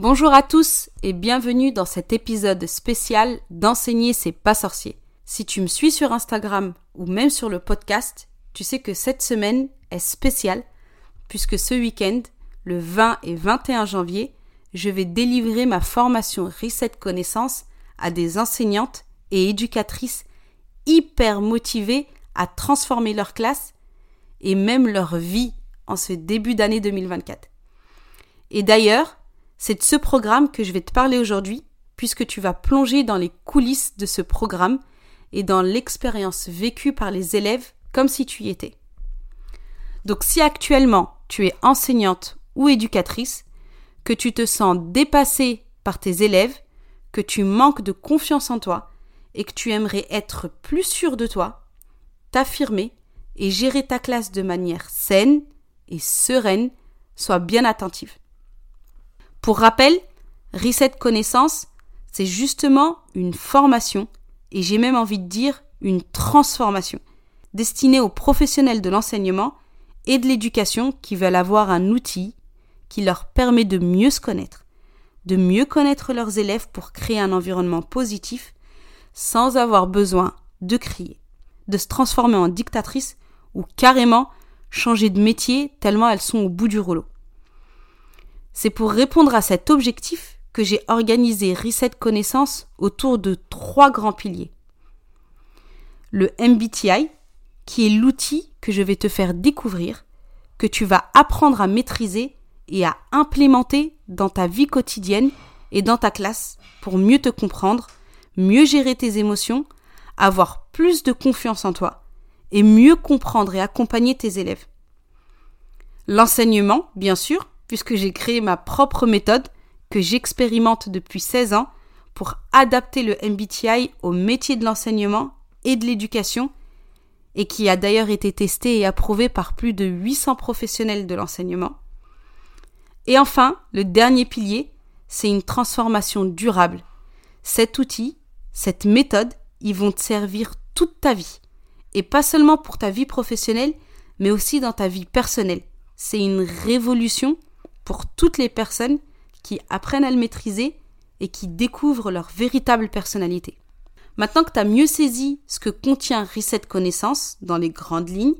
Bonjour à tous et bienvenue dans cet épisode spécial d'Enseigner c'est pas sorcier. Si tu me suis sur Instagram ou même sur le podcast, tu sais que cette semaine est spéciale puisque ce week-end, le 20 et 21 janvier, je vais délivrer ma formation Reset Connaissances à des enseignantes et éducatrices hyper motivées à transformer leur classe et même leur vie en ce début d'année 2024. Et d'ailleurs, c'est de ce programme que je vais te parler aujourd'hui, puisque tu vas plonger dans les coulisses de ce programme et dans l'expérience vécue par les élèves comme si tu y étais. Donc si actuellement tu es enseignante ou éducatrice, que tu te sens dépassée par tes élèves, que tu manques de confiance en toi et que tu aimerais être plus sûr de toi, t'affirmer et gérer ta classe de manière saine et sereine, sois bien attentive. Pour rappel, Reset Connaissance, c'est justement une formation, et j'ai même envie de dire une transformation, destinée aux professionnels de l'enseignement et de l'éducation qui veulent avoir un outil qui leur permet de mieux se connaître, de mieux connaître leurs élèves pour créer un environnement positif sans avoir besoin de crier, de se transformer en dictatrice ou carrément changer de métier tellement elles sont au bout du rouleau. C'est pour répondre à cet objectif que j'ai organisé Reset Connaissance autour de trois grands piliers. Le MBTI, qui est l'outil que je vais te faire découvrir, que tu vas apprendre à maîtriser et à implémenter dans ta vie quotidienne et dans ta classe pour mieux te comprendre, mieux gérer tes émotions, avoir plus de confiance en toi et mieux comprendre et accompagner tes élèves. L'enseignement, bien sûr, puisque j'ai créé ma propre méthode que j'expérimente depuis 16 ans pour adapter le MBTI au métier de l'enseignement et de l'éducation et qui a d'ailleurs été testé et approuvé par plus de 800 professionnels de l'enseignement. Et enfin, le dernier pilier, c'est une transformation durable. Cet outil, cette méthode, ils vont te servir toute ta vie. Et pas seulement pour ta vie professionnelle, mais aussi dans ta vie personnelle. C'est une révolution pour toutes les personnes qui apprennent à le maîtriser et qui découvrent leur véritable personnalité. Maintenant que tu as mieux saisi ce que contient Reset Connaissance dans les grandes lignes,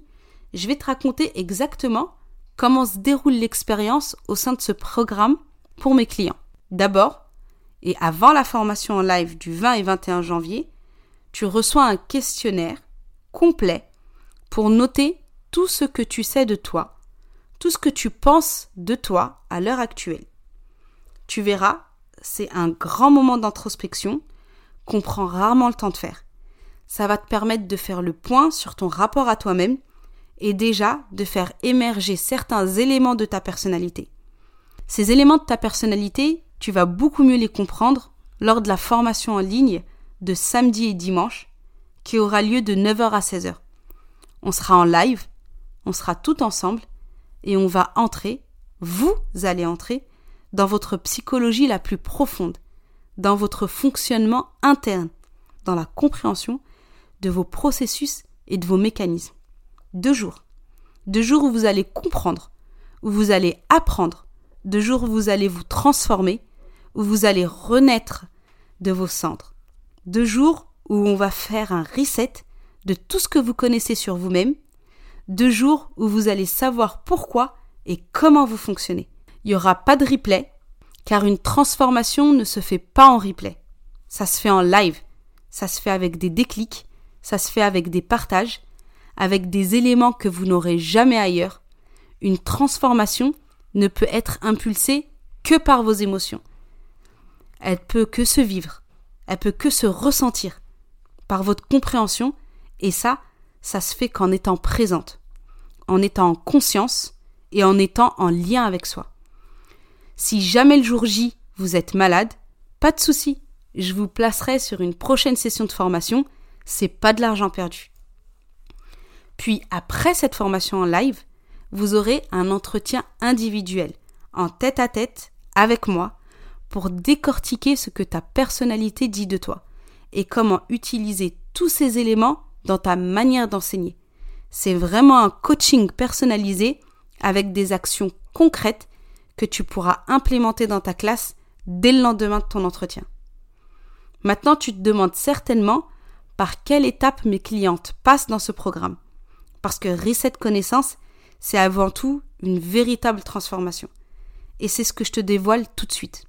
je vais te raconter exactement comment se déroule l'expérience au sein de ce programme pour mes clients. D'abord, et avant la formation en live du 20 et 21 janvier, tu reçois un questionnaire complet pour noter tout ce que tu sais de toi tout ce que tu penses de toi à l'heure actuelle. Tu verras, c'est un grand moment d'introspection qu'on prend rarement le temps de faire. Ça va te permettre de faire le point sur ton rapport à toi-même et déjà de faire émerger certains éléments de ta personnalité. Ces éléments de ta personnalité, tu vas beaucoup mieux les comprendre lors de la formation en ligne de samedi et dimanche qui aura lieu de 9h à 16h. On sera en live, on sera tout ensemble et on va entrer, vous allez entrer, dans votre psychologie la plus profonde, dans votre fonctionnement interne, dans la compréhension de vos processus et de vos mécanismes. Deux jours. Deux jours où vous allez comprendre, où vous allez apprendre, deux jours où vous allez vous transformer, où vous allez renaître de vos cendres. Deux jours où on va faire un reset de tout ce que vous connaissez sur vous-même deux jours où vous allez savoir pourquoi et comment vous fonctionnez. Il n'y aura pas de replay, car une transformation ne se fait pas en replay. ça se fait en live, ça se fait avec des déclics, ça se fait avec des partages, avec des éléments que vous n'aurez jamais ailleurs. Une transformation ne peut être impulsée que par vos émotions. Elle peut que se vivre, elle peut que se ressentir par votre compréhension, et ça, ça se fait qu'en étant présente, en étant en conscience et en étant en lien avec soi. Si jamais le jour J, vous êtes malade, pas de souci, je vous placerai sur une prochaine session de formation, c'est pas de l'argent perdu. Puis après cette formation en live, vous aurez un entretien individuel, en tête à tête, avec moi, pour décortiquer ce que ta personnalité dit de toi et comment utiliser tous ces éléments dans ta manière d'enseigner. C'est vraiment un coaching personnalisé avec des actions concrètes que tu pourras implémenter dans ta classe dès le lendemain de ton entretien. Maintenant, tu te demandes certainement par quelle étape mes clientes passent dans ce programme. Parce que Reset Connaissance, c'est avant tout une véritable transformation. Et c'est ce que je te dévoile tout de suite.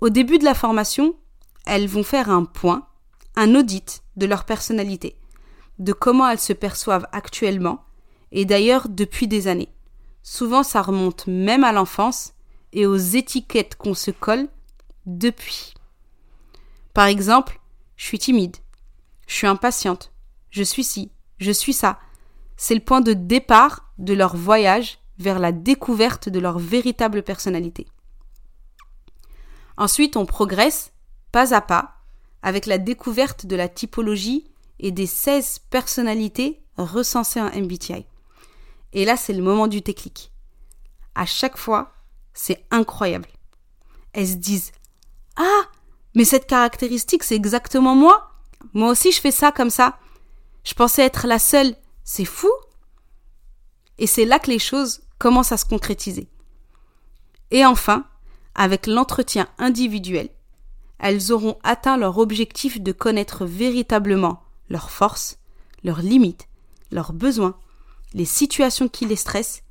Au début de la formation, elles vont faire un point, un audit de leur personnalité, de comment elles se perçoivent actuellement, et d'ailleurs depuis des années. Souvent ça remonte même à l'enfance et aux étiquettes qu'on se colle depuis. Par exemple, je suis timide, je suis impatiente, je suis ci, je suis ça. C'est le point de départ de leur voyage vers la découverte de leur véritable personnalité. Ensuite, on progresse pas à pas avec la découverte de la typologie et des 16 personnalités recensées en MBTI. Et là, c'est le moment du déclic. À chaque fois, c'est incroyable. Elles se disent Ah, mais cette caractéristique, c'est exactement moi. Moi aussi, je fais ça comme ça. Je pensais être la seule. C'est fou. Et c'est là que les choses commencent à se concrétiser. Et enfin, avec l'entretien individuel, elles auront atteint leur objectif de connaître véritablement leurs forces, leurs limites, leurs besoins, les situations qui les stressent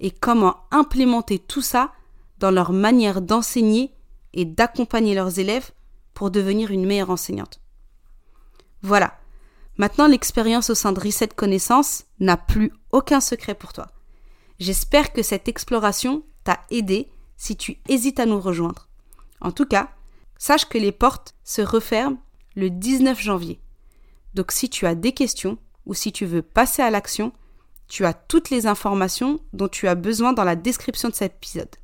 et comment implémenter tout ça dans leur manière d'enseigner et d'accompagner leurs élèves pour devenir une meilleure enseignante. Voilà. Maintenant, l'expérience au sein de Reset Connaissance n'a plus aucun secret pour toi. J'espère que cette exploration t'a aidé si tu hésites à nous rejoindre. En tout cas, sache que les portes se referment le 19 janvier. Donc si tu as des questions ou si tu veux passer à l'action, tu as toutes les informations dont tu as besoin dans la description de cet épisode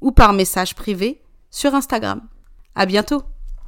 ou par message privé sur Instagram. À bientôt!